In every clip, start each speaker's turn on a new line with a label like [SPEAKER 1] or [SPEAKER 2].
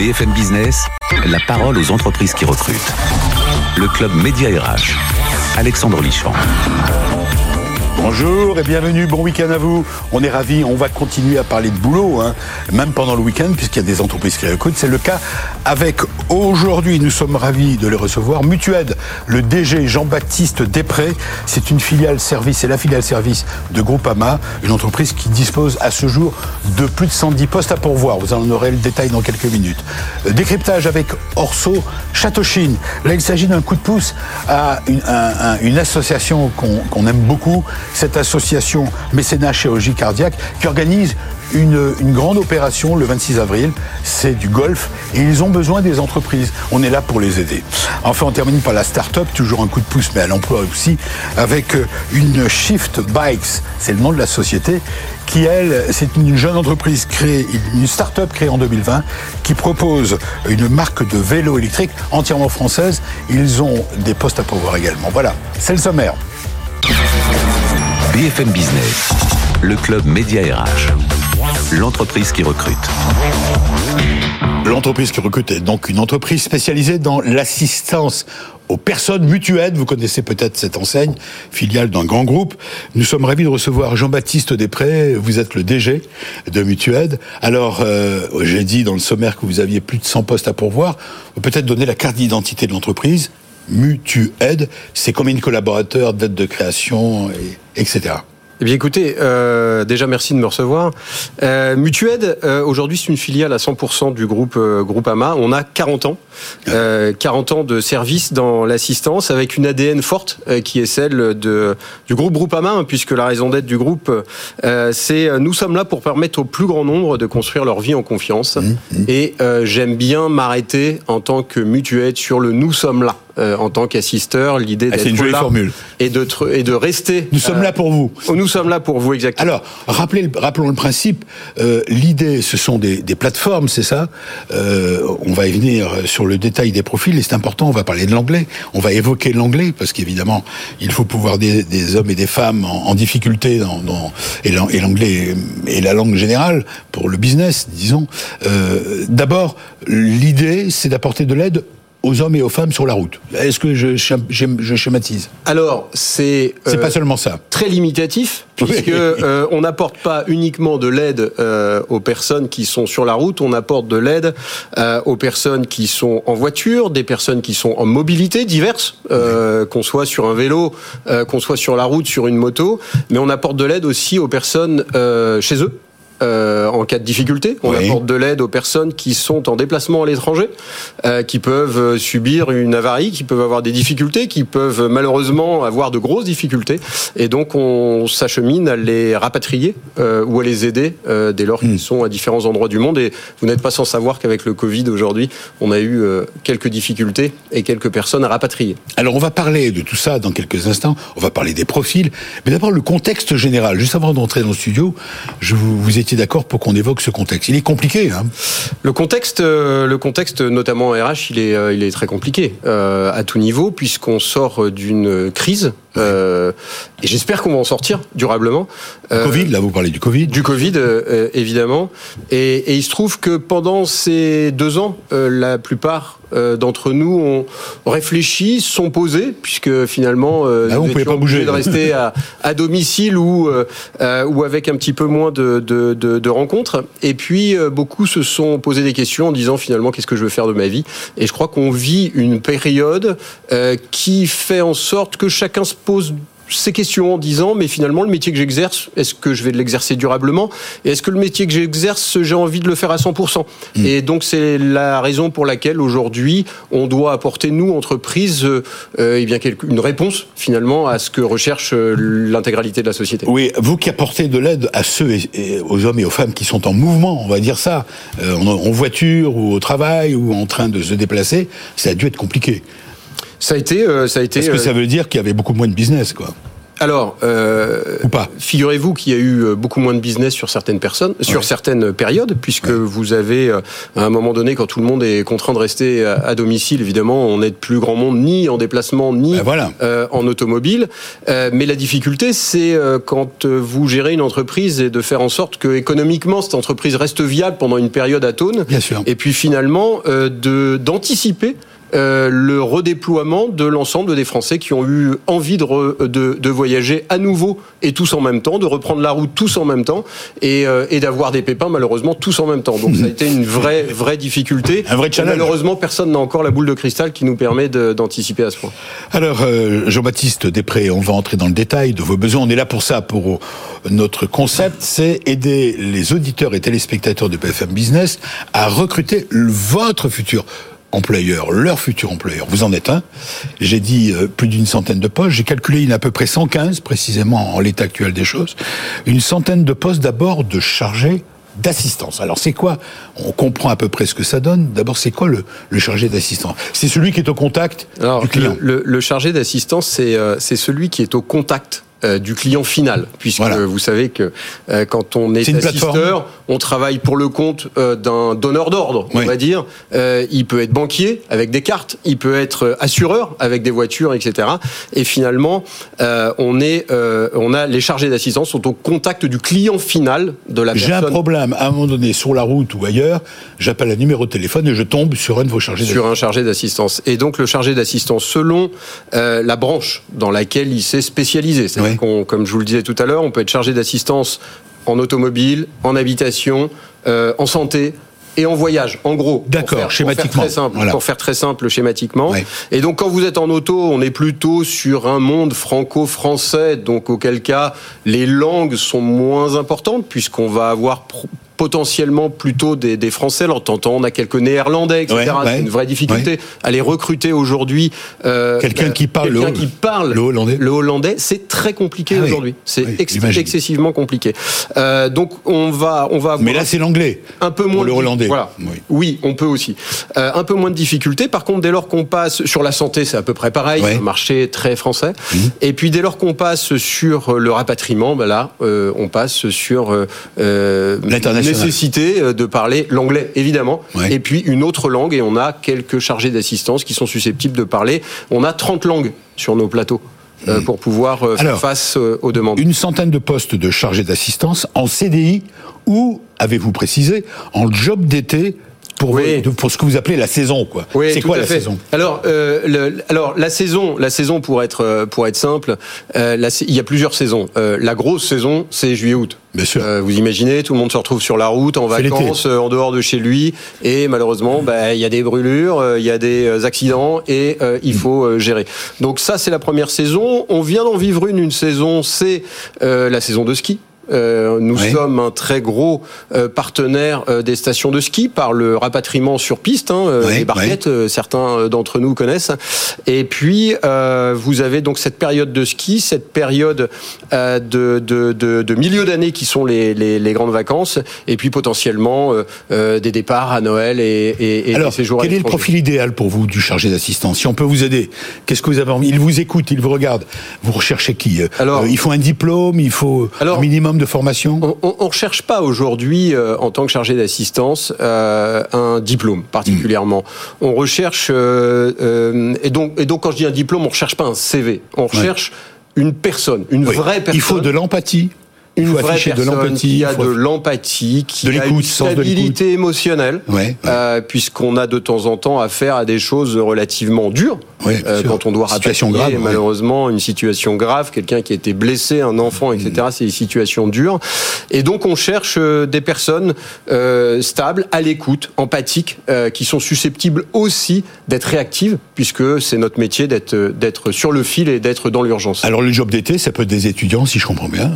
[SPEAKER 1] BFM Business, la parole aux entreprises qui recrutent. Le club Média RH. Alexandre Lichamp.
[SPEAKER 2] Bonjour et bienvenue, bon week-end à vous. On est ravis, on va continuer à parler de boulot, hein, même pendant le week-end, puisqu'il y a des entreprises qui recrutent. C'est le cas avec aujourd'hui, nous sommes ravis de les recevoir. Mutued, le DG Jean-Baptiste Després, c'est une filiale service, c'est la filiale service de Groupama, une entreprise qui dispose à ce jour de plus de 110 postes à pourvoir. Vous en aurez le détail dans quelques minutes. Euh, décryptage avec Orso Châteauchine. Là, il s'agit d'un coup de pouce à une association qu'on aime beaucoup cette association mécénat chirurgie cardiaque qui organise une, grande opération le 26 avril. C'est du golf et ils ont besoin des entreprises. On est là pour les aider. Enfin, on termine par la start-up, toujours un coup de pouce, mais à l'emploi aussi, avec euh, une Shift Bikes. C'est le nom de la société qui, elle, c'est une jeune entreprise créée, une start-up créée en 2020, qui propose une marque de vélo électrique entièrement française. Ils ont des postes à pourvoir également. Voilà, c'est le sommaire.
[SPEAKER 1] BFM Business, le club Média RH, l'entreprise qui recrute.
[SPEAKER 2] L'entreprise qui recrute est donc une entreprise spécialisée dans l'assistance aux personnes mutuelles. Vous connaissez peut-être cette enseigne, filiale d'un grand groupe. Nous sommes ravis de recevoir Jean-Baptiste Després. Vous êtes le DG de Mutued. Alors, euh, j'ai dit dans le sommaire que vous aviez plus de 100 postes à pourvoir. Peut-être donner la carte d'identité de l'entreprise MutuAide, c'est combien de collaborateurs, d'aide de création, et, etc.
[SPEAKER 3] Eh bien écoutez, euh, déjà merci de me recevoir. Euh, Mutuaide, euh, aujourd'hui c'est une filiale à 100% du groupe Groupama. On a 40 ans, 40 ans de service dans l'assistance avec une ADN forte qui est celle de, du groupe Groupama, hein, puisque la raison d'être du groupe, c'est nous sommes là pour permettre au plus grand nombre de construire leur vie en confiance. Mmh, mmh. Et j'aime bien m'arrêter en tant que Mutuaide sur le nous sommes là. Euh, en tant qu'assisteur, l'idée
[SPEAKER 2] ah, d'être là formule.
[SPEAKER 3] Et, de, et de rester.
[SPEAKER 2] Nous sommes là pour vous.
[SPEAKER 3] Nous sommes là pour vous, exactement.
[SPEAKER 2] Alors, rappelez, rappelons le principe. Euh, l'idée, ce sont des, des plateformes, c'est ça? Euh, on va y venir sur le détail des profils, et c'est important, on va parler de l'anglais. On va évoquer l'anglais, parce qu'évidemment, il faut pouvoir des, hommes et des femmes en, difficulté, dans, dans, et l'anglais est la langue générale pour le business, disons. Euh, D'abord, l'idée, c'est d'apporter de l'aide aux hommes et aux femmes sur la route. Est-ce que je, je, schématise?
[SPEAKER 3] Alors, c'est
[SPEAKER 2] c'est pas euh, seulement ça.
[SPEAKER 3] Très limitatif, puisque euh, on n'apporte pas uniquement de l'aide euh, aux personnes qui sont sur la route, on apporte de l'aide aux personnes qui sont en voiture, des personnes qui sont en mobilité diverses, qu'on soit sur un vélo, qu'on soit sur la route, sur une moto, mais on apporte de l'aide aussi aux personnes chez eux. Euh, en cas de difficulté. On apporte de l'aide aux personnes qui sont en déplacement à l'étranger, euh, qui peuvent euh, subir une avarie, qui peuvent avoir des difficultés, qui peuvent malheureusement avoir de grosses difficultés. Et donc on s'achemine à les rapatrier ou à les aider dès lors qu'ils hmm. sont à différents endroits du monde. Et vous n'êtes pas sans savoir qu'avec le Covid aujourd'hui, on a eu quelques difficultés et quelques personnes à rapatrier.
[SPEAKER 2] Alors on va parler de tout ça dans quelques instants. On va parler des profils, mais d'abord le contexte général. Juste avant d'entrer dans le studio, je vous, vous étiez d'accord pour qu'on évoque ce contexte. Il est compliqué. Hein
[SPEAKER 3] le contexte, euh, le contexte, notamment en RH, il est, euh, il est très compliqué euh, à tout niveau puisqu'on sort d'une crise euh, et j'espère qu'on va en sortir durablement.
[SPEAKER 2] Euh, Covid, là vous parlez du Covid.
[SPEAKER 3] Du Covid, euh, évidemment. Et, et, il se trouve que pendant ces deux ans, euh, la plupart d'entre nous ont réfléchi, sont posés, puisque finalement,
[SPEAKER 2] ah, on pouvait pas bouger
[SPEAKER 3] de rester à, à domicile ou ou avec un petit peu moins de, de, de, de rencontres. Et puis beaucoup se sont posés des questions en disant finalement qu'est-ce que je veux faire de ma vie? Et je crois qu'on vit une période qui fait en sorte que chacun se pose ces questions en disant mais finalement le métier que j'exerce est-ce que je vais l'exercer durablement? Et est-ce que le métier que j'exerce j'ai envie de le faire à 100% mm. et donc c'est la raison pour laquelle aujourd'hui on doit apporter nous entreprises euh, eh bien une réponse finalement à ce que recherche euh, l'intégralité de la société.
[SPEAKER 2] Oui, vous qui apportez de l'aide à ceux et, aux hommes et aux femmes qui sont en mouvement, on va dire ça, euh, en voiture ou au travail ou en train de se déplacer, ça a dû être compliqué.
[SPEAKER 3] Ça a été, euh, ça a été.
[SPEAKER 2] Est-ce que ça euh, veut dire qu'il y avait beaucoup moins de business, quoi
[SPEAKER 3] Alors, euh,
[SPEAKER 2] Ou pas
[SPEAKER 3] figurez-vous qu'il y a eu euh, beaucoup moins de business sur certaines personnes, sur certaines périodes, puisque vous avez, à un moment donné, quand tout le monde est contraint de rester à, à domicile, évidemment, on n'est de plus grand monde ni en déplacement, ni
[SPEAKER 2] Ben voilà.
[SPEAKER 3] euh, en automobile. Euh, mais la difficulté, c'est euh, quand vous gérez une entreprise et de faire en sorte que économiquement, cette entreprise reste viable pendant une période atone.
[SPEAKER 2] Bien sûr.
[SPEAKER 3] Et puis finalement, euh, de d'anticiper le redéploiement de l'ensemble des Français qui ont eu envie de, re- de, de voyager à nouveau et tous en même temps, de reprendre la route tous en même temps et, euh, et d'avoir des pépins malheureusement tous en même temps. Donc ça a été une vraie vraie difficulté.
[SPEAKER 2] Un vrai challenge.
[SPEAKER 3] Malheureusement, personne n'a encore la boule de cristal qui nous permet d'anticiper à ce point.
[SPEAKER 2] Alors, euh, Jean-Baptiste Després, on va entrer dans le détail de vos besoins. On est là pour ça, pour euh, notre concept, c'est aider les auditeurs et téléspectateurs de BFM Business à recruter votre futur employeur, leur futur employeur. Vous en êtes un. J'ai dit euh, plus d'une centaine de postes. J'ai calculé, il y a à peu près 115, précisément en l'état actuel des choses. Une centaine de postes d'abord de chargés d'assistance. Alors c'est quoi? On comprend à peu près ce que ça donne. D'abord, c'est quoi le, le chargé d'assistance? C'est celui qui est au contact
[SPEAKER 3] Alors,
[SPEAKER 2] du client.
[SPEAKER 3] Le, le- le chargé d'assistance, c'est euh, c'est celui qui est au contact euh, du client final, puisque
[SPEAKER 2] Voilà.
[SPEAKER 3] vous savez que euh, quand on est,
[SPEAKER 2] une
[SPEAKER 3] assisteur, on travaille pour le compte euh, d'un donneur d'ordre, on va dire. Euh, il peut être banquier avec des cartes, il peut être euh, assureur avec des voitures, etc. Et finalement, euh, on est, euh, on a les chargés d'assistance sont au contact du client final de la
[SPEAKER 2] J'ai un
[SPEAKER 3] personne.
[SPEAKER 2] problème à un moment donné sur la route ou ailleurs, j'appelle un numéro de téléphone et je tombe sur un de vos chargés
[SPEAKER 3] sur un chargé d'assistance. Et donc le chargé d'assistance, selon euh, la branche dans laquelle il s'est spécialisé, c'est-à-dire
[SPEAKER 2] Oui.
[SPEAKER 3] qu'on, comme je vous le disais tout à l'heure, on peut être chargé d'assistance en automobile, en habitation, euh, en santé. Et en voyage, en gros.
[SPEAKER 2] D'accord,
[SPEAKER 3] faire- pour
[SPEAKER 2] schématiquement.
[SPEAKER 3] Faire très simple,
[SPEAKER 2] Voilà.
[SPEAKER 3] Pour faire très simple schématiquement.
[SPEAKER 2] Ouais.
[SPEAKER 3] Et donc, quand vous êtes en auto, on est plutôt sur un monde franco-français, donc auquel cas les langues sont moins importantes, puisqu'on va avoir potentiellement plutôt des, des Français. Alors, t'entends, on a quelques Néerlandais, etc.
[SPEAKER 2] Ouais, ouais.
[SPEAKER 3] C'est une vraie difficulté. à les recruter aujourd'hui. euh,
[SPEAKER 2] Quelqu'un
[SPEAKER 3] euh,
[SPEAKER 2] qui parle
[SPEAKER 3] quelqu'un
[SPEAKER 2] le-
[SPEAKER 3] qui parle
[SPEAKER 2] le hollandais.
[SPEAKER 3] le hollandais, c'est très compliqué
[SPEAKER 2] Ah
[SPEAKER 3] aujourd'hui. C'est
[SPEAKER 2] Oui,
[SPEAKER 3] ex-
[SPEAKER 2] j'imagine.
[SPEAKER 3] excessivement compliqué. Euh, donc, on va, on va.
[SPEAKER 2] Mais là, c'est l'anglais.
[SPEAKER 3] un peu
[SPEAKER 2] Pour
[SPEAKER 3] moins
[SPEAKER 2] le
[SPEAKER 3] de-
[SPEAKER 2] hollandais.
[SPEAKER 3] Voilà.
[SPEAKER 2] Oui.
[SPEAKER 3] Oui. on peut aussi. Euh, un peu moins de difficultés. Par contre, dès lors qu'on passe sur la santé, c'est à peu près pareil.
[SPEAKER 2] Ouais.
[SPEAKER 3] Un marché très français.
[SPEAKER 2] Mhm.
[SPEAKER 3] Et puis dès lors qu'on passe sur le rapatriement, ben là, euh, on passe sur
[SPEAKER 2] L'international.
[SPEAKER 3] Nécessité euh, de parler l'anglais, évidemment.
[SPEAKER 2] Ouais.
[SPEAKER 3] Et puis une autre langue. Et on a quelques chargés d'assistance qui sont susceptibles de parler. On a 30 langues sur nos plateaux. euh, pour pouvoir euh, faire.
[SPEAKER 2] Alors,
[SPEAKER 3] face aux demandes.
[SPEAKER 2] Une centaine de postes de chargés d'assistance en CDI ou, avez-vous précisé, en job d'été pour,
[SPEAKER 3] Oui.
[SPEAKER 2] vos- pour ce que vous appelez la saison, quoi.
[SPEAKER 3] Oui,
[SPEAKER 2] c'est quoi la
[SPEAKER 3] fait.
[SPEAKER 2] saison?
[SPEAKER 3] Alors, euh, le- alors la saison, la saison pour être euh, pour être simple, euh, la il y a plusieurs saisons. Euh, la grosse saison, c'est juillet-août.
[SPEAKER 2] Bien sûr.
[SPEAKER 3] Euh, vous imaginez, tout le monde se retrouve sur la route, en vacances, euh, en dehors de chez lui, et malheureusement, bah, il y a des brûlures, euh, il y a des accidents, et euh, il faut gérer. Donc ça, c'est la première saison. On vient d'en vivre une, une saison, c'est euh, la saison de ski. Euh, nous
[SPEAKER 2] Oui.
[SPEAKER 3] sommes un très gros euh, partenaire euh, des stations de ski par le rapatriement sur piste, hein,
[SPEAKER 2] Oui,
[SPEAKER 3] les barquettes, certains d'entre nous connaissent. Et puis, vous avez donc cette période de ski, cette période de, de, de, de milieu d'année qui sont les, les, les grandes vacances, et puis potentiellement des départs à Noël et, et, et
[SPEAKER 2] Alors,
[SPEAKER 3] des séjours à
[SPEAKER 2] quel est le profil idéal pour vous du chargé d'assistance Si on peut vous aider, qu'est-ce que vous avez envie Il vous écoute, il vous regarde. Vous recherchez qui
[SPEAKER 3] Alors-
[SPEAKER 2] euh, Il faut un diplôme, il faut
[SPEAKER 3] Alors-
[SPEAKER 2] un minimum de formation?
[SPEAKER 3] On ne recherche pas aujourd'hui, euh, en tant que chargé d'assistance, euh, un diplôme particulièrement. On recherche, euh, et, donc, et donc quand je dis un diplôme, on ne recherche pas un CV. On recherche une personne, une
[SPEAKER 2] Oui.
[SPEAKER 3] vraie personne.
[SPEAKER 2] Il faut de l'empathie.
[SPEAKER 3] Une vraie
[SPEAKER 2] afficher de
[SPEAKER 3] personne
[SPEAKER 2] l'empathie.
[SPEAKER 3] qui a
[SPEAKER 2] faut-
[SPEAKER 3] de l'empathie, qui
[SPEAKER 2] De
[SPEAKER 3] a
[SPEAKER 2] l'écoute,
[SPEAKER 3] une
[SPEAKER 2] de
[SPEAKER 3] stabilité émotionnelle,
[SPEAKER 2] Ouais, ouais.
[SPEAKER 3] euh, puisqu'on a de temps en temps affaire à des choses relativement dures.
[SPEAKER 2] Ouais,
[SPEAKER 3] Euh, quand on doit
[SPEAKER 2] Situation grave,
[SPEAKER 3] malheureusement, une situation grave, quelqu'un qui a été blessé, un enfant, etc.
[SPEAKER 2] Mm.
[SPEAKER 3] C'est des situations dures. Et donc, on cherche euh, des personnes euh, stables, à l'écoute, empathiques, euh, qui sont susceptibles aussi d'être réactives, puisque c'est notre métier d'être d'être sur le fil et d'être dans l'urgence.
[SPEAKER 2] Alors le job d'été, ça peut être des étudiants, si je comprends bien.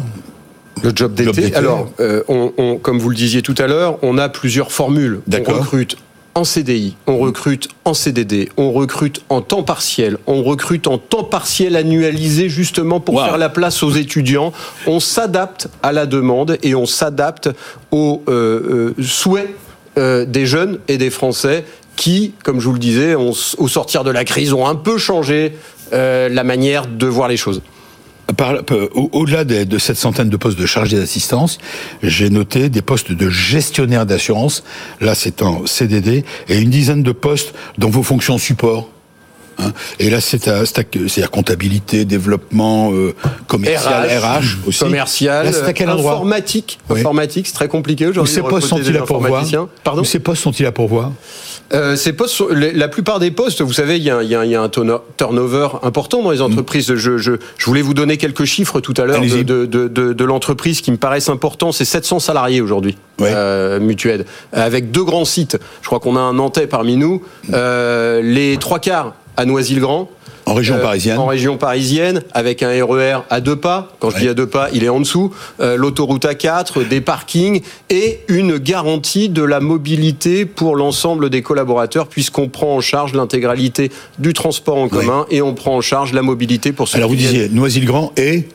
[SPEAKER 3] Le job d'été. Alors, euh, on, on- comme vous le disiez tout à l'heure, on a plusieurs formules. On recrute en CDI, on recrute en CDD, on recrute en temps partiel, on recrute en temps partiel annualisé justement pour
[SPEAKER 2] Wow.
[SPEAKER 3] faire la place aux étudiants. On s'adapte à la demande et on s'adapte aux euh, euh, souhaits euh, des jeunes et des Français qui, comme je vous le disais, ont- au sortir de la crise, ont un peu changé euh, la manière de voir les choses.
[SPEAKER 2] Au-delà de, cette centaine de postes de chargé d'assistance, j'ai noté des postes de gestionnaire d'assurance. Là, c'est en CDD et une dizaine de postes dans vos fonctions support. Hein. et là, c'est à, comptabilité, développement, euh, commercial, RH, aussi.
[SPEAKER 3] Commercial, informatique. Informatique, c'est très compliqué aujourd'hui.
[SPEAKER 2] Où ces postes sont-ils à pourvoir Pardon Où ces postes sont-ils à pourvoir
[SPEAKER 3] euh, ces postes, la plupart des postes, vous savez, il y, a, un turnover important dans les mm. entreprises. Je, voulais vous donner quelques chiffres tout à l'heure de, l'entreprise qui me paraissent importants. C'est 700 salariés aujourd'hui, euh, Mutued, avec deux grands sites. Je crois qu'on a un Nantais parmi nous. Euh, les trois quarts à Noisy-le-Grand.
[SPEAKER 2] En région euh, parisienne
[SPEAKER 3] En région parisienne, avec un RER à deux pas. Quand je dis à deux pas, il est en dessous. Euh, l'autoroute A4, des parkings et une garantie de la mobilité pour l'ensemble des collaborateurs, puisqu'on prend en charge l'intégralité du transport en commun et on prend en charge la mobilité pour ceux
[SPEAKER 2] Alors vous disiez Noisy-le-Grand et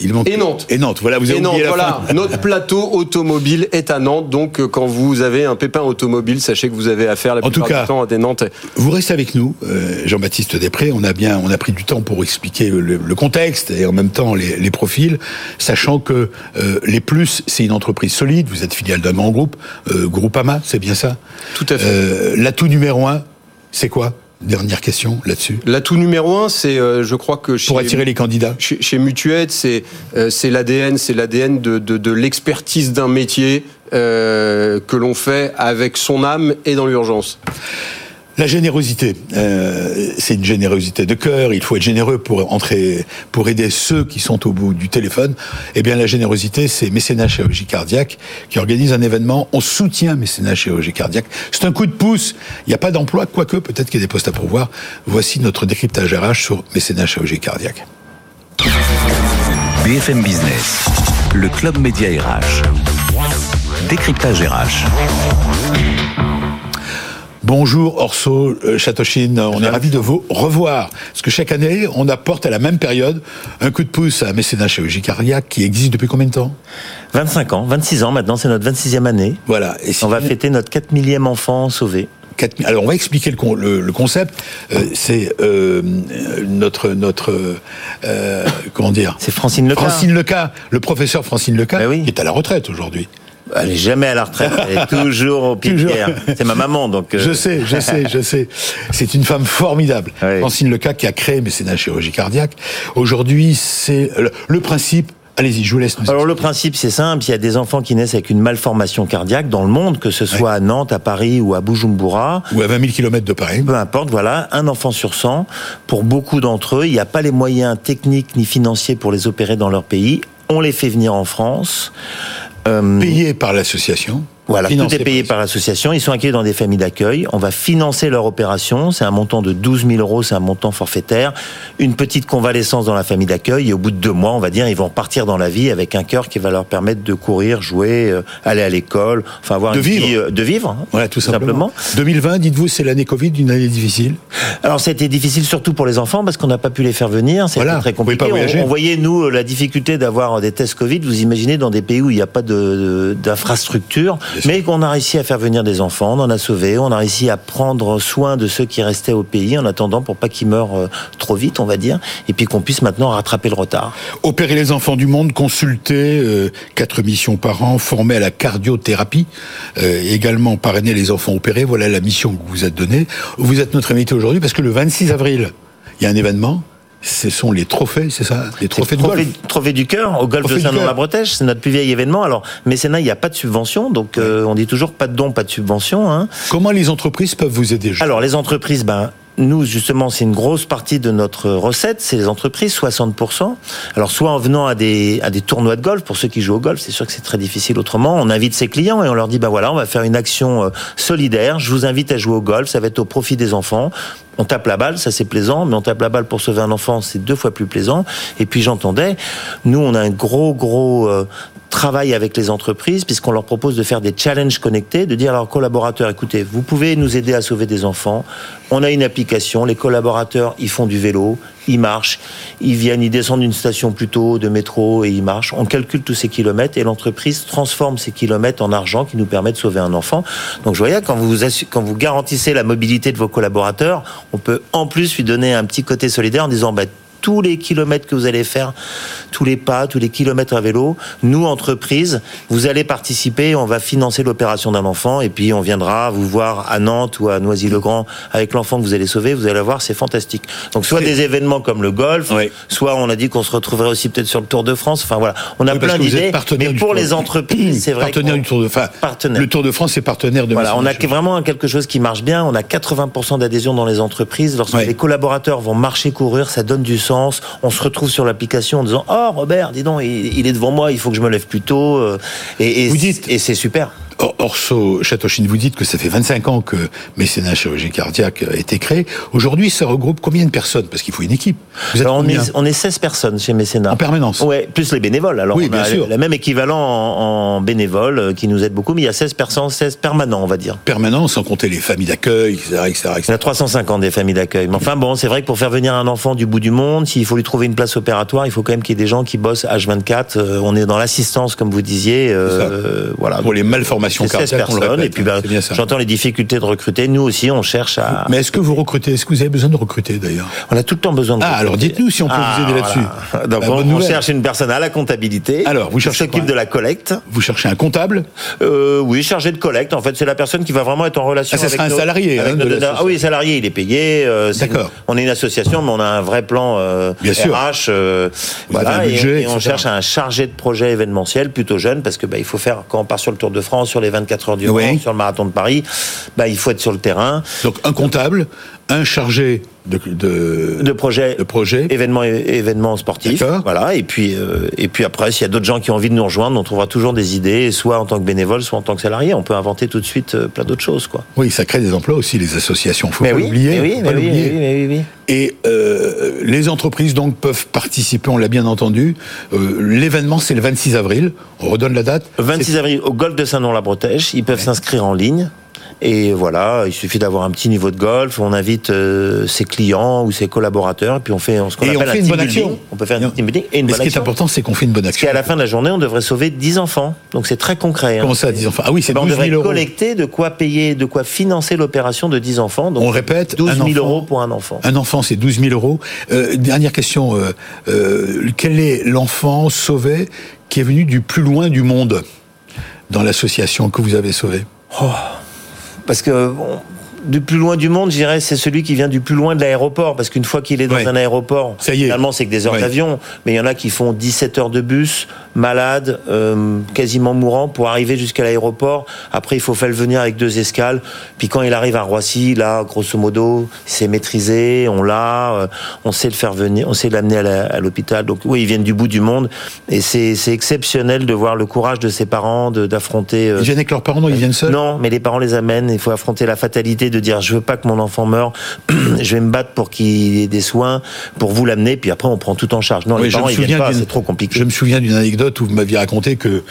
[SPEAKER 3] et Nantes.
[SPEAKER 2] Et Nantes, voilà, vous avez oublié la
[SPEAKER 3] voilà. Notre plateau automobile est à Nantes, donc euh, quand vous avez un pépin automobile, sachez que vous avez affaire la plupart du temps à des Nantais.
[SPEAKER 2] Vous restez avec nous, euh, Jean-Baptiste Després. On a bien, on a pris du temps pour expliquer le, contexte et en même temps les, profils, sachant que euh, les plus, c'est une entreprise solide. Vous êtes filiale d'un grand groupe, Groupama, c'est bien ça?
[SPEAKER 3] Tout à fait.
[SPEAKER 2] L'atout numéro un, c'est quoi? Dernière question là-dessus.
[SPEAKER 3] L'atout numéro un, c'est, euh, je crois que
[SPEAKER 2] chez, pour attirer les candidats.
[SPEAKER 3] Chez, chez Mutuette, c'est euh, c'est l'ADN, c'est l'ADN de, de, de l'expertise d'un métier euh, que l'on fait avec son âme et dans l'urgence.
[SPEAKER 2] La générosité, euh, c'est une générosité de cœur. Il faut être généreux pour entrer, pour aider ceux qui sont au bout du téléphone. Eh bien, la générosité, c'est Mécénat Chirurgie Cardiaque qui organise un événement. On soutient Mécénat Chirurgie Cardiaque. C'est un coup de pouce. Il n'y a pas d'emploi, quoique peut-être qu'il y a des postes à pourvoir. Voici notre décryptage RH sur Mécénat Chirurgie Cardiaque.
[SPEAKER 1] BFM Business, le club média RH. Décryptage RH.
[SPEAKER 2] Bonjour Orso euh, Chatochine, on est ravi de vous revoir. Parce que chaque année, on apporte à la même période un coup de pouce à Mécénat Chirurgie Cardiaque qui existe depuis combien de temps?
[SPEAKER 4] 25 ans, 26 ans maintenant, c'est notre 26e année.
[SPEAKER 2] Voilà.
[SPEAKER 4] Et on va fêter notre 4 millième enfant sauvé.
[SPEAKER 2] Alors on va expliquer le, concept. Euh, c'est euh, notre notre comment dire?
[SPEAKER 4] C'est Francine Leca.
[SPEAKER 2] Francine Leca, le professeur Francine Leca, ben qui est à la retraite aujourd'hui.
[SPEAKER 4] Elle est jamais à la retraite, elle est toujours au pied de C'est ma maman, donc.
[SPEAKER 2] Euh. Je sais, je sais, je sais. C'est une femme formidable. Francine Leca qui a créé Mécénat Chirurgie Cardiaque. Aujourd'hui, c'est le, principe Allez-y, je vous laisse.
[SPEAKER 4] Alors le principe c'est simple, il y a des enfants qui naissent avec une malformation cardiaque dans le monde, que ce soit à Nantes, à Paris ou à Bujumbura.
[SPEAKER 2] Ou à 20 000 km de Paris.
[SPEAKER 4] Peu importe, voilà, un enfant sur 100. Pour beaucoup d'entre eux, il n'y a pas les moyens techniques ni financiers pour les opérer dans leur pays. On les fait venir en France.
[SPEAKER 2] Euh, payé par l'association
[SPEAKER 4] voilà, tout est payé par l'association. Ils sont accueillis dans des familles d'accueil. On va financer leur opération. C'est un montant de 12 000 euros, c'est un montant forfaitaire. Une petite convalescence dans la famille d'accueil. Et au bout de deux mois, on va dire, ils vont partir dans la vie avec un cœur qui va leur permettre de courir, jouer, euh, aller à l'école, enfin avoir
[SPEAKER 2] de
[SPEAKER 4] une
[SPEAKER 2] vivre.
[SPEAKER 4] Vie, euh, de vivre.
[SPEAKER 2] Hein, tout simplement. 2020, dites-vous, c'est l'année Covid, une année difficile.
[SPEAKER 4] Alors, c'était difficile surtout pour les enfants parce qu'on n'a pas pu les faire venir. C'était très compliqué. On, on, voyait nous la difficulté d'avoir des tests Covid. Vous imaginez dans des pays où il n'y a pas d'infrastructure mais qu'on a réussi à faire venir des enfants, on en a sauvé, on a réussi à prendre soin de ceux qui restaient au pays en attendant pour pas qu'ils meurent euh, trop vite, on va dire, et puis qu'on puisse maintenant rattraper le retard.
[SPEAKER 2] Opérer les enfants du monde, consulter, euh, quatre missions par an, former à la cardiothérapie, euh, également parrainer les enfants opérés, voilà la mission que vous vous êtes donnée. Vous êtes notre invité aujourd'hui parce que le 26 avril, il y a un événement ce sont les trophées, c'est ça Les trophées
[SPEAKER 4] du golf Trophée du cœur au golf de Saint-Nom-la-Bretèche, c'est notre plus vieil événement. Alors, mécénat, il n'y a pas de subvention, donc euh, on dit toujours pas de don, pas de subvention. Hein.
[SPEAKER 2] Comment les entreprises peuvent vous aider
[SPEAKER 4] Alors, les entreprises, ben, nous, justement, c'est une grosse partie de notre recette, c'est les entreprises, 60%. Alors, soit en venant à des, à des tournois de golf, pour ceux qui jouent au golf, c'est sûr que c'est très difficile autrement, on invite ses clients et on leur dit, bah voilà, on va faire une action euh, solidaire, je vous invite à jouer au golf, ça va être au profit des enfants on tape la balle, ça c'est plaisant, mais on tape la balle pour sauver un enfant, c'est deux fois plus plaisant. Et puis j'entendais, nous on a un gros gros euh, travail avec les entreprises puisqu'on leur propose de faire des challenges connectés, de dire à leurs collaborateurs, écoutez, vous pouvez nous aider à sauver des enfants. On a une application, les collaborateurs, ils font du vélo, ils marchent, ils viennent, ils descendent une station plus tôt de métro et ils marchent. On calcule tous ces kilomètres et l'entreprise transforme ces kilomètres en argent qui nous permet de sauver un enfant. Donc je voyais quand vous quand vous garantissez la mobilité de vos collaborateurs, on peut en plus lui donner un petit côté solidaire en disant bah, tous les kilomètres que vous allez faire, tous les pas, tous les kilomètres à vélo, nous, entreprise, vous allez participer, on va financer l'opération d'un enfant et puis on viendra vous voir à Nantes ou à Noisy-le-Grand avec l'enfant que vous allez sauver, vous allez voir, c'est fantastique. Donc soit des événements comme le golf,
[SPEAKER 2] Oui.
[SPEAKER 4] soit on a dit qu'on se retrouverait aussi peut-être sur le Tour de France, enfin voilà, on a
[SPEAKER 2] Oui,
[SPEAKER 4] plein d'idées,
[SPEAKER 2] partenaire
[SPEAKER 4] mais pour les entreprises, c'est vrai
[SPEAKER 2] Partenaire du Tour de
[SPEAKER 4] Partenaire.
[SPEAKER 2] Le Tour de France est partenaire de
[SPEAKER 4] voilà, on a vraiment quelque chose qui marche bien. On a 80% d'adhésion dans les entreprises. Lorsque les collaborateurs vont marcher, courir, ça donne du sens. On se retrouve sur l'application en disant Oh, Robert, dis donc, il, il est devant moi, il faut que je me lève plus tôt. euh, Et, et,
[SPEAKER 2] Vous dites-
[SPEAKER 4] et c'est super.
[SPEAKER 2] Or- Orso Chatochine, vous dites que ça fait 25 ans que Mécénat Chirurgie Cardiaque a été créé. Aujourd'hui, ça regroupe combien de personnes? Parce qu'il faut une équipe. Vous êtes
[SPEAKER 4] Alors, on, est, on est 16 personnes chez Mécénat.
[SPEAKER 2] En permanence
[SPEAKER 4] Ouais, plus les bénévoles. Alors,
[SPEAKER 2] Oui,
[SPEAKER 4] on
[SPEAKER 2] bien
[SPEAKER 4] a
[SPEAKER 2] sûr.
[SPEAKER 4] le même équivalent en, en bénévoles euh, qui nous aide beaucoup, mais il y a 16 personnes, 16 permanents, on va dire.
[SPEAKER 2] Permanence, sans compter les familles d'accueil, etc., etc.,
[SPEAKER 4] Il y a 350 des familles d'accueil. Mais enfin bon, c'est vrai que pour faire venir un enfant du bout du monde, s'il faut lui trouver une place opératoire, il faut quand même qu'il y ait des gens qui bossent H24. Euh, on est dans l'assistance, comme vous disiez. euh, voilà.
[SPEAKER 2] Pour les malformations
[SPEAKER 4] 16
[SPEAKER 2] cardiaques, on le
[SPEAKER 4] personnes. Et puis, ben,
[SPEAKER 2] ça.
[SPEAKER 4] j'entends les difficultés de recruter. Nous aussi, on cherche à.
[SPEAKER 2] Mais est-ce que vous recrutez Est-ce que vous avez besoin de recruter d'ailleurs?
[SPEAKER 4] On a tout le temps besoin de.
[SPEAKER 2] Ah, alors dites-nous si on peut vous aider là-dessus.
[SPEAKER 4] voilà. Donc,
[SPEAKER 2] Bah,
[SPEAKER 4] on, cherche une personne à la comptabilité.
[SPEAKER 2] Alors, vous cherchez
[SPEAKER 4] s'occupe de la collecte.
[SPEAKER 2] Vous cherchez un comptable
[SPEAKER 4] Euh, oui, chargé de collecte. En fait, c'est la personne qui va vraiment être en relation
[SPEAKER 2] Ah, ça
[SPEAKER 4] avec
[SPEAKER 2] sera un salarié,
[SPEAKER 4] avec
[SPEAKER 2] hein,
[SPEAKER 4] nos
[SPEAKER 2] de.
[SPEAKER 4] Ah oui, salarié, il est payé. euh,
[SPEAKER 2] D'accord.
[SPEAKER 4] On est une association, mais on a un vrai plan euh,
[SPEAKER 2] Bien sûr.
[SPEAKER 4] RH. voilà, et-
[SPEAKER 2] budget,
[SPEAKER 4] et, on cherche un chargé de projet événementiel plutôt jeune, parce que bah, il faut faire quand on part sur le Tour de France, sur les 24 heures du
[SPEAKER 2] Oui.
[SPEAKER 4] Mans, sur le marathon de Paris, bah, il faut être sur le terrain.
[SPEAKER 2] Donc un comptable, un chargé de, de,
[SPEAKER 4] De projet
[SPEAKER 2] de projet.
[SPEAKER 4] événements sportifs voilà et puis euh, et puis après s'il y a d'autres gens qui ont envie de nous rejoindre on trouvera toujours des idées soit en tant que bénévole soit en tant que salarié on peut inventer tout de suite euh, plein d'autres choses quoi
[SPEAKER 2] Oui, ça crée des emplois aussi, les associations. Faut
[SPEAKER 4] mais
[SPEAKER 2] pas
[SPEAKER 4] oui,
[SPEAKER 2] l'oublier.
[SPEAKER 4] oui, oui, oui, oui.
[SPEAKER 2] Et euh, les entreprises donc peuvent participer, on l'a bien entendu. Euh, L'événement c'est le 26 avril. On redonne la date.
[SPEAKER 4] 26 avril au golf de Saint-Nom-la-Bretèche. Ils peuvent s'inscrire en ligne. Et voilà, il suffit d'avoir un petit niveau de golf. On invite euh, ses clients ou ses collaborateurs, et puis on fait ce qu'on
[SPEAKER 2] Et on
[SPEAKER 4] appelle
[SPEAKER 2] fait
[SPEAKER 4] un
[SPEAKER 2] une bonne
[SPEAKER 4] building.
[SPEAKER 2] action.
[SPEAKER 4] On peut faire
[SPEAKER 2] on-
[SPEAKER 4] un team building et une
[SPEAKER 2] Mais
[SPEAKER 4] bonne
[SPEAKER 2] ce qui est important, c'est qu'on fait une bonne
[SPEAKER 4] Parce
[SPEAKER 2] action.
[SPEAKER 4] qu'à la fin de la journée, on devrait sauver 10 enfants. Donc c'est très concret. hein.
[SPEAKER 2] Comment ça, 10 enfants Ah oui, c'est
[SPEAKER 4] Eh ben, on
[SPEAKER 2] 12
[SPEAKER 4] devrait
[SPEAKER 2] 000 euros.
[SPEAKER 4] collecter de quoi payer, de quoi financer l'opération de 10 enfants. Donc
[SPEAKER 2] On répète,
[SPEAKER 4] 12
[SPEAKER 2] un
[SPEAKER 4] 000
[SPEAKER 2] enfant-
[SPEAKER 4] euros pour un enfant.
[SPEAKER 2] Un enfant, c'est 12 000 euros. Euh, dernière question. euh, quel est l'enfant sauvé qui est venu du plus loin du monde dans l'association que vous avez sauvé
[SPEAKER 4] Parce que bon, du plus loin du monde, je dirais, c'est celui qui vient du plus loin de l'aéroport. Parce qu'une fois qu'il est dans
[SPEAKER 2] Ouais.
[SPEAKER 4] un aéroport,
[SPEAKER 2] Ça y est.
[SPEAKER 4] finalement, c'est que des heures
[SPEAKER 2] Ouais.
[SPEAKER 4] d'avion. Mais il y en a qui font 17 heures de bus, malades, euh, quasiment mourants, pour arriver jusqu'à l'aéroport. Après, il faut faire le venir avec deux escales. Puis quand il arrive à Roissy, là, grosso modo, c'est maîtrisé, on l'a, euh, on sait le faire venir, on sait l'amener à l'hôpital. Donc oui, ils viennent du bout du monde. Et c'est c'est exceptionnel de voir le courage de ses parents de- d'affronter... euh,
[SPEAKER 2] Ils viennent avec leurs parents, non Ils viennent seuls?
[SPEAKER 4] Non, mais les parents les amènent. Il faut affronter la fatalité de dire je veux pas que mon enfant meure. je vais me battre pour qu'il ait des soins, pour vous l'amener. Puis après, on prend tout en charge. Non,
[SPEAKER 2] Oui,
[SPEAKER 4] les parents ils viennent pas. C'est trop compliqué.
[SPEAKER 2] Je me souviens d'une anecdote où vous m'aviez raconté que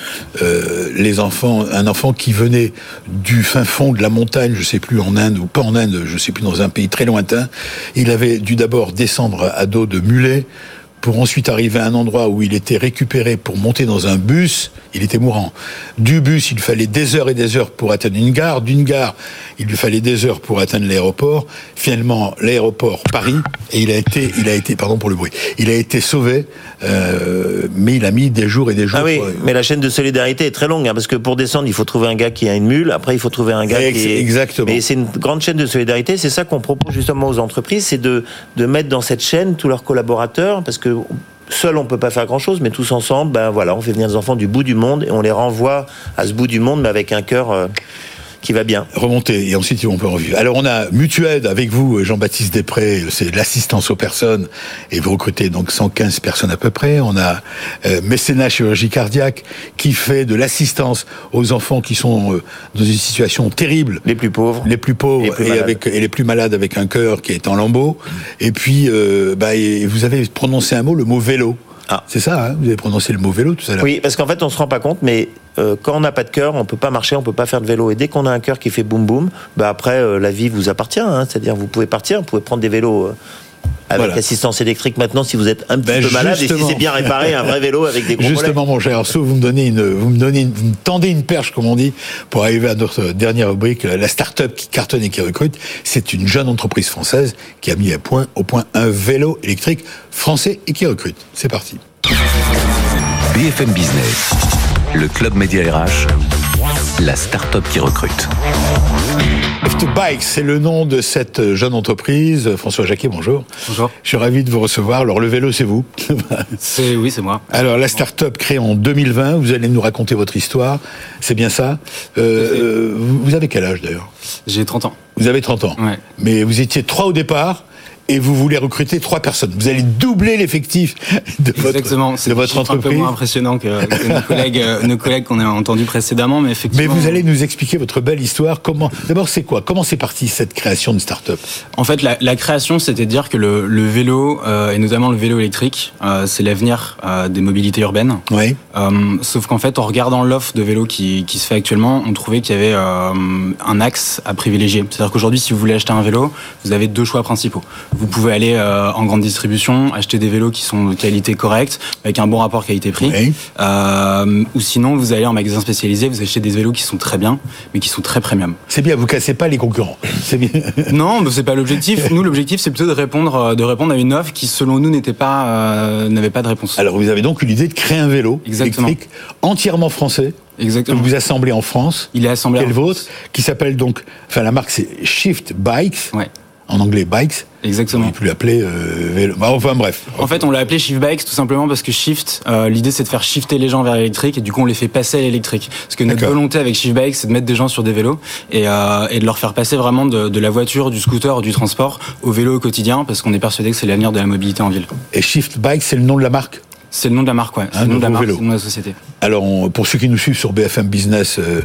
[SPEAKER 2] euh, les enfants, un enfant qui venait du fin fond de la montagne, je sais plus en Inde ou pas en Inde, je sais plus dans un pays très lointain, il avait dû d'abord descendre à dos de mulet pour ensuite arriver à un endroit où il était récupéré pour monter dans un bus, il était mourant. Du bus, il fallait des heures et des heures pour atteindre une gare. D'une gare, il lui fallait des heures pour atteindre l'aéroport. Finalement, l'aéroport Paris, et il a été, il a été, pardon pour le bruit, il a été sauvé, euh, mais il a mis des jours et des jours.
[SPEAKER 4] Ah oui,
[SPEAKER 2] pour-
[SPEAKER 4] mais la chaîne de solidarité est très longue, hein, parce que pour descendre, il faut trouver un gars qui a une mule. Après, il faut trouver un gars
[SPEAKER 2] Ex-
[SPEAKER 4] qui est...
[SPEAKER 2] exactement.
[SPEAKER 4] Mais c'est une grande chaîne de solidarité. C'est ça qu'on propose justement aux entreprises, c'est de de mettre dans cette chaîne tous leurs collaborateurs, parce que Seul, on peut pas faire grand-chose, mais tous ensemble, ben voilà, on fait venir des enfants du bout du monde et on les renvoie à ce bout du monde, mais avec un cœur euh, qui va bien.
[SPEAKER 2] remonter et ensuite ils vont en revue. Alors on a Mutuaide avec vous, Jean-Baptiste Després, c'est l'assistance aux personnes et vous recrutez donc 115 personnes à peu près. On a euh, Mécénat Chirurgie Cardiaque qui fait de l'assistance aux enfants qui sont euh, dans une situation terrible.
[SPEAKER 4] Les plus pauvres.
[SPEAKER 2] Les plus pauvres
[SPEAKER 4] plus
[SPEAKER 2] et,
[SPEAKER 4] malades.
[SPEAKER 2] avec, et les plus malades avec un cœur qui est en lambeaux. Et puis, euh, bah, et vous avez prononcé un mot, le mot vélo.
[SPEAKER 4] Ah.
[SPEAKER 2] C'est ça, hein vous avez prononcé le mot vélo tout à l'heure.
[SPEAKER 4] Oui, parce qu'en fait, on se rend pas compte, mais euh, quand on n'a pas de cœur, on peut pas marcher, on peut pas faire de vélo. Et dès qu'on a un cœur qui fait boum boum, bah après, euh, la vie vous appartient. Hein, C'est-à-dire, vous pouvez partir, vous pouvez prendre des vélos. Avec
[SPEAKER 2] Voilà.
[SPEAKER 4] assistance électrique maintenant si vous êtes un petit
[SPEAKER 2] Ben,
[SPEAKER 4] peu malade et si c'est bien réparé, un vrai vélo avec des gros.
[SPEAKER 2] Justement, mon cher Arsaud, vous me donnez une, vous me donnez une, vous me tendez une perche, comme on dit, pour arriver à notre dernière rubrique, la la start-up qui cartonne et qui recrute. C'est une jeune entreprise française qui a mis à point, au point un vélo électrique français et qui recrute. C'est parti.
[SPEAKER 1] BFM Business, le club Média RH, la start-up qui recrute.
[SPEAKER 2] Lift Bike, c'est le nom de cette jeune entreprise. François Jacquet, bonjour.
[SPEAKER 5] Bonjour.
[SPEAKER 2] Je suis ravi de vous recevoir. Alors, le vélo, c'est vous?
[SPEAKER 5] C'est oui, c'est moi.
[SPEAKER 2] Alors, la start-up créée en 2020, vous allez nous raconter votre histoire. C'est bien ça? Euh, vous vous avez quel âge d'ailleurs?
[SPEAKER 5] J'ai 30 ans.
[SPEAKER 2] Vous avez 30 ans.
[SPEAKER 5] Ouais.
[SPEAKER 2] Mais vous étiez trois au départ et vous voulez recruter trois personnes. Vous allez doubler l'effectif de votre,
[SPEAKER 5] Exactement. C'est
[SPEAKER 2] de votre
[SPEAKER 5] chiffres un peu
[SPEAKER 2] entreprise.
[SPEAKER 5] moins impressionnant que, que nos collègues, euh, nos collègues qu'on a entendus précédemment, mais
[SPEAKER 2] Mais
[SPEAKER 5] effectivement.
[SPEAKER 2] vous allez nous expliquer votre belle histoire. Comment D'abord, c'est quoi? Comment c'est parti cette création de start-up?
[SPEAKER 5] En fait, la, la création, c'était de dire que le, le vélo, euh, et notamment le vélo électrique, euh, c'est l'avenir euh, des mobilités urbaines.
[SPEAKER 2] Oui.
[SPEAKER 5] Sauf qu'en fait, en regardant l'offre de vélo qui, qui se fait actuellement, on trouvait qu'il y avait un axe à privilégier. C'est-à-dire qu'aujourd'hui, si vous voulez acheter un vélo, vous avez deux choix principaux. Vous pouvez aller euh, en grande distribution, acheter des vélos qui sont de qualité correcte, avec un bon rapport qualité-prix.
[SPEAKER 2] Oui.
[SPEAKER 5] Euh, ou sinon, vous allez en magasin spécialisé, vous achetez des vélos qui sont très bien, mais qui sont très premium.
[SPEAKER 2] C'est bien. Vous cassez pas les concurrents. C'est bien.
[SPEAKER 5] Non, mais c'est pas l'objectif. Nous, l'objectif, c'est plutôt de répondre, euh, de répondre à une offre qui, selon nous, n'était pas, euh, n'avait pas de réponse.
[SPEAKER 2] Alors, vous avez donc eu l'idée de créer un vélo
[SPEAKER 5] Exactement.
[SPEAKER 2] électrique entièrement français que
[SPEAKER 5] Exactement.
[SPEAKER 2] vous assemblez en France.
[SPEAKER 5] Il est assemblé.
[SPEAKER 2] Quel vôtre? Qui s'appelle donc, enfin, la marque c'est Shift Bikes.
[SPEAKER 5] Ouais,
[SPEAKER 2] En anglais, Bikes. On
[SPEAKER 5] exactement.
[SPEAKER 2] ne plus l'appeler euh, vélo. Bah, enfin, bref.
[SPEAKER 5] En fait, on l'a appelé Shift Bikes tout simplement parce que Shift, euh, l'idée c'est de faire shifter les gens vers l'électrique et du coup on les fait passer à l'électrique. Parce que notre volonté avec Shift Bikes, c'est de mettre des gens sur des vélos et, euh, et de leur faire passer vraiment de, de la voiture, du scooter, du transport au vélo au quotidien parce qu'on est persuadé que c'est l'avenir de la mobilité en ville.
[SPEAKER 2] Et Shift Bikes, c'est le nom de la marque?
[SPEAKER 5] C'est le nom de la marque, ouais. C'est le nom de la marque,
[SPEAKER 2] vélo.
[SPEAKER 5] c'est le nom de la société.
[SPEAKER 2] Alors, on- pour ceux qui nous suivent sur BFM Business euh,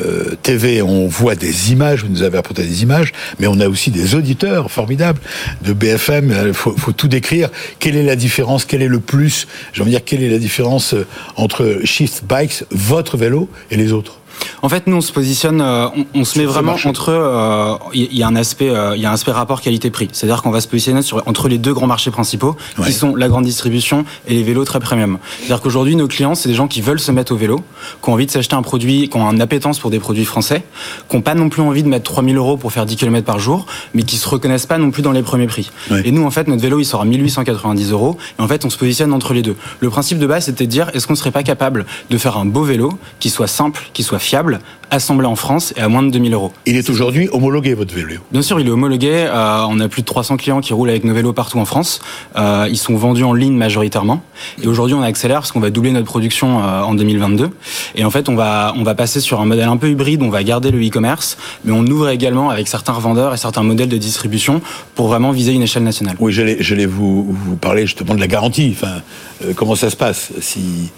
[SPEAKER 2] euh, TV, on voit des images, vous nous avez apporté des images, mais on a aussi des auditeurs formidables de BFM. Il faut, faut tout décrire. Quelle est la différence? Quel est le plus? J'ai envie de dire, quelle est la différence euh, entre Shift Bikes, votre vélo, et les autres?
[SPEAKER 5] En fait, nous, on se positionne, euh, on, on se met vraiment entre. euh, Il y, y a un aspect, euh, il y a un aspect rapport qualité-prix. C'est-à-dire qu'on va se positionner sur, entre les deux grands marchés principaux,
[SPEAKER 2] Ouais.
[SPEAKER 5] qui sont la grande distribution et les vélos très premium. C'est-à-dire qu'aujourd'hui, nos clients, c'est des gens qui veulent se mettre au vélo, qui ont envie de s'acheter un produit, qui ont un appétence pour des produits français, qui n'ont pas non plus envie de mettre 3000 euros pour faire 10 km par jour, mais qui se reconnaissent pas non plus dans les premiers prix.
[SPEAKER 2] Ouais.
[SPEAKER 5] Et nous, en fait, notre vélo, il sort à 1890 euros. Et en fait, on se positionne entre les deux. Le principe de base, c'était de dire, est-ce qu'on serait pas capable de faire un beau vélo qui soit simple, qui soit fiable, assemblé en France et à moins de 2000 euros
[SPEAKER 2] Il est aujourd'hui homologué, votre vélo.
[SPEAKER 5] Bien sûr, il est homologué. euh, on a plus de 300 clients qui roulent avec nos vélos partout en France. Euh, ils sont vendus en ligne majoritairement. Et aujourd'hui, on accélère parce qu'on va doubler notre production euh, en 2022. Et en fait, on va on va passer sur un modèle un peu hybride. On va garder le e-commerce, mais on ouvre également avec certains revendeurs et certains modèles de distribution pour vraiment viser une échelle nationale.
[SPEAKER 2] Oui, j'allais, j'allais vous, vous parler justement de la garantie. Enfin, euh, comment ça se passe Si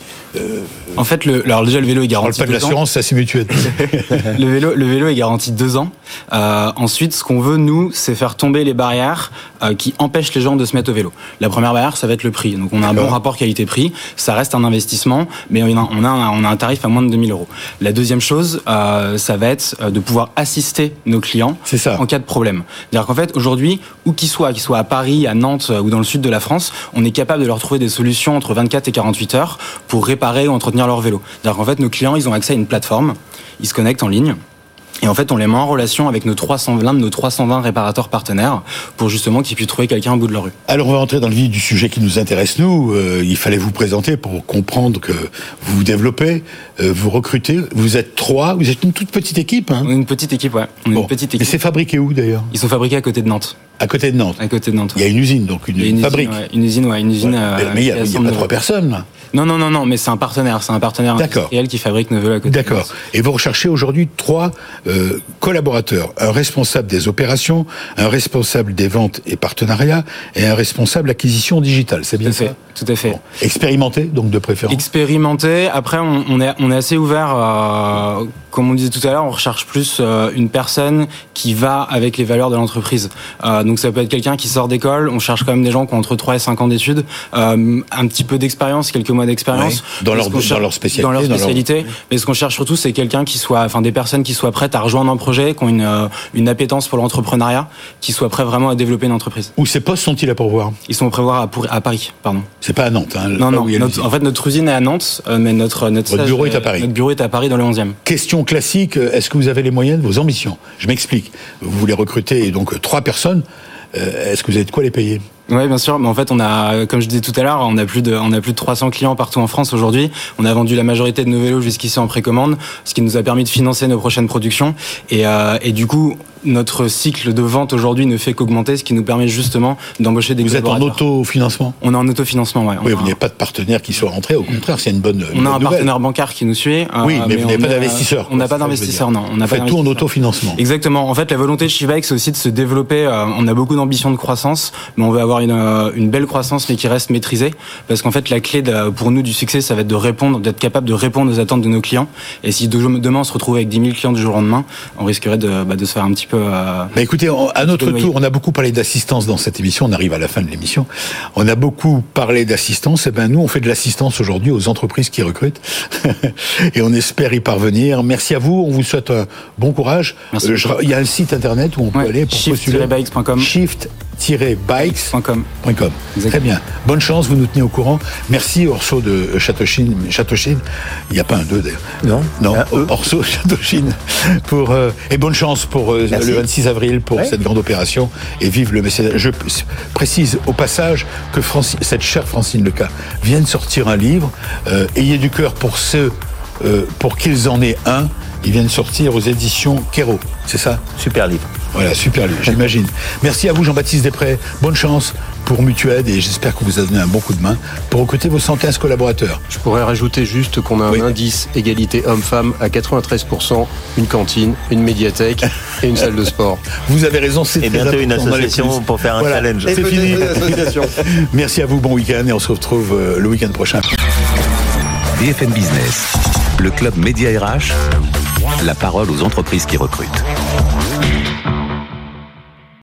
[SPEAKER 5] En fait, le, alors déjà le vélo est
[SPEAKER 2] on parle
[SPEAKER 5] garanti.
[SPEAKER 2] pas de l'assurance, ça c'est mutuel.
[SPEAKER 5] le vélo, le vélo est garanti deux ans. Euh, ensuite, ce qu'on veut nous, c'est faire tomber les barrières euh, qui empêchent les gens de se mettre au vélo. La première barrière, ça va être le prix. Donc, on a un bon rapport qualité-prix. Ça reste un investissement, mais on a, on a, un, on a un tarif à moins de 2000 euros. La deuxième chose, euh, ça va être euh, de pouvoir assister nos clients
[SPEAKER 2] ça.
[SPEAKER 5] en cas de problème. C'est-à-dire qu'en fait, aujourd'hui, où qu'ils soient, qu'ils soient à Paris, à Nantes euh, ou dans le sud de la France, on est capable de leur trouver des solutions entre 24 et 48 heures pour réparer ou entretenir leur vélo. C'est-à-dire qu'en fait, nos clients, ils ont accès à une plateforme, ils se connectent en ligne. Et en fait, on les met en relation avec nos 300, l'un de nos 320 réparateurs partenaires pour justement qu'ils puissent trouver quelqu'un au bout de la rue.
[SPEAKER 2] Alors on va entrer dans le vif du sujet qui nous intéresse nous. Euh, il fallait vous présenter pour comprendre que vous vous développez, vous recrutez. Vous êtes trois, vous êtes une toute petite équipe. Hein
[SPEAKER 5] On est une petite équipe, ouais. On est
[SPEAKER 2] Bon.
[SPEAKER 5] une petite
[SPEAKER 2] Et
[SPEAKER 5] équipe.
[SPEAKER 2] c'est fabriqué où d'ailleurs?
[SPEAKER 5] Ils sont fabriqués à côté de Nantes.
[SPEAKER 2] À côté de Nantes.
[SPEAKER 5] À côté de Nantes.
[SPEAKER 2] Il y a une usine, donc une,
[SPEAKER 5] Il y a une
[SPEAKER 2] fabrique.
[SPEAKER 5] Usine, ouais, une usine, ouais, une usine.
[SPEAKER 2] Ouais.
[SPEAKER 5] euh,
[SPEAKER 2] mais il n'y a, y a pas trois personnes là.
[SPEAKER 5] Non, non, non, non, mais c'est un partenaire. C'est un partenaire
[SPEAKER 2] D'accord.
[SPEAKER 5] industriel qui fabrique vélos à côté.
[SPEAKER 2] D'accord. Et vous recherchez aujourd'hui trois euh, collaborateurs. Un responsable des opérations, un responsable des ventes et partenariats et un responsable acquisition digitale. C'est bien
[SPEAKER 5] à fait. Tout à fait.
[SPEAKER 2] Bon. Expérimenté, donc de préférence.
[SPEAKER 5] Expérimenté. Après, on, on est, on est assez ouvert. euh, comme on disait tout à l'heure, on recherche plus euh, une personne qui va avec les valeurs de l'entreprise. Euh, donc ça peut être quelqu'un qui sort d'école, on cherche quand même des gens qui ont entre 3 et 5 ans d'études, euh, un petit peu d'expérience, quelques mois d'expérience.
[SPEAKER 2] Dans, leur, dans leur spécialité.
[SPEAKER 5] Dans leur
[SPEAKER 2] dans leur-
[SPEAKER 5] spécialité. Mais ce qu'on cherche surtout, c'est quelqu'un qui soit, enfin des personnes qui soient prêtes à rejoindre un projet, qui ont une, euh, une appétence pour l'entrepreneuriat, qui soient prêts vraiment à développer une entreprise.
[SPEAKER 2] Où ces postes sont-ils à pourvoir?
[SPEAKER 5] Ils sont à, voir à, pour- à Paris, pardon.
[SPEAKER 2] C'est pas à Nantes. Hein,
[SPEAKER 5] Non, non. notre- en fait, notre usine est à Nantes, euh, mais notre notre
[SPEAKER 2] Votre bureau est à Paris.
[SPEAKER 5] Notre bureau est à Paris dans le 11e.
[SPEAKER 2] Question classique, euh, est-ce que vous avez les moyens de vos ambitions? Je m'explique. Vous voulez recruter donc euh, trois personnes. euh, Est-ce que vous avez de quoi les payer?
[SPEAKER 5] Oui, bien sûr. Mais en fait, on a, comme je disais tout à l'heure, on a plus de, on a plus de 300 clients partout en France aujourd'hui. On a vendu la majorité de nos vélos jusqu'ici en précommande, ce qui nous a permis de financer nos prochaines productions. Et, euh, et du coup, notre cycle de vente aujourd'hui ne fait qu'augmenter, ce qui nous permet justement d'embaucher des
[SPEAKER 2] Vous êtes en autofinancement?
[SPEAKER 5] On est en autofinancement, ouais.
[SPEAKER 2] Oui,
[SPEAKER 5] a
[SPEAKER 2] vous n'avez pas de partenaire qui soit rentré. Au contraire, c'est une bonne, une
[SPEAKER 5] on a un
[SPEAKER 2] nouvelle.
[SPEAKER 5] partenaire bancaire qui nous suit. euh,
[SPEAKER 2] Oui, mais, vous n'avez pas
[SPEAKER 5] a-
[SPEAKER 2] d'investisseur.
[SPEAKER 5] On n'a pas d'investisseur, non. On pas
[SPEAKER 2] faites tout en autofinancement.
[SPEAKER 5] Exactement. En fait, la volonté de Shivax, c'est aussi de se développer. euh, on a beaucoup d'ambition de croissance, mais on veut avoir une, euh, une belle croissance, mais qui reste maîtrisée. Parce qu'en fait, la clé de- pour nous du succès, ça va être de répondre, d'être capable de répondre aux attentes de nos clients. Et si de- demain on se retrouve avec 10 000 clients du jour au lendemain, on risquerait de, bah, de se faire un petit peu. Euh,
[SPEAKER 2] Bah écoutez, on- à notre tour, on a beaucoup parlé d'assistance dans cette émission. On arrive à la fin de l'émission. On a beaucoup parlé d'assistance. Et ben nous, on fait de l'assistance aujourd'hui aux entreprises qui recrutent, et on espère y parvenir. Merci à vous. On vous souhaite un bon courage.
[SPEAKER 5] Merci
[SPEAKER 2] Euh, je- Il y a un site internet où on peut
[SPEAKER 5] Ouais,
[SPEAKER 2] aller pour postuler.
[SPEAKER 5] shift-bikes.com.
[SPEAKER 2] Shift-bikes.com.
[SPEAKER 5] .com.
[SPEAKER 2] Très bien. Bonne chance, vous nous tenez au courant. Merci Orso de Châteauchine. Châteauchine. Il n'y a pas un 2 d'ailleurs.
[SPEAKER 4] Non.
[SPEAKER 2] Non,
[SPEAKER 4] eux.
[SPEAKER 2] Orso Châteauchine. Pour, euh, et bonne chance pour euh. Le 26 avril pour
[SPEAKER 4] Ouais.
[SPEAKER 2] cette grande opération. Et vive le mécénat. Je précise au passage que Franci- cette chère Francine Leca vient de sortir un livre. euh, Ayez du cœur pour ceux euh, pour qu'ils en aient un. Il vient de sortir aux éditions Kero. C'est ça?
[SPEAKER 4] Super livre.
[SPEAKER 2] Voilà, super, j'imagine. Merci à vous, Jean-Baptiste Després. Bonne chance pour Mutued et j'espère que vous avez donné un bon coup de main pour recruter vos 115 collaborateurs.
[SPEAKER 3] Je pourrais rajouter juste qu'on a un
[SPEAKER 2] Oui.
[SPEAKER 3] indice égalité homme-femme à 93%, une cantine, une médiathèque et une salle de sport.
[SPEAKER 2] Vous avez raison, c'est
[SPEAKER 4] Et
[SPEAKER 2] très
[SPEAKER 4] bientôt une
[SPEAKER 2] important
[SPEAKER 4] association pour faire un
[SPEAKER 2] Voilà,
[SPEAKER 4] challenge.
[SPEAKER 2] C'est fini. Merci à vous, bon week-end et on se retrouve euh, le week-end prochain.
[SPEAKER 1] BFM Business, le club Média RH, la parole aux entreprises qui recrutent.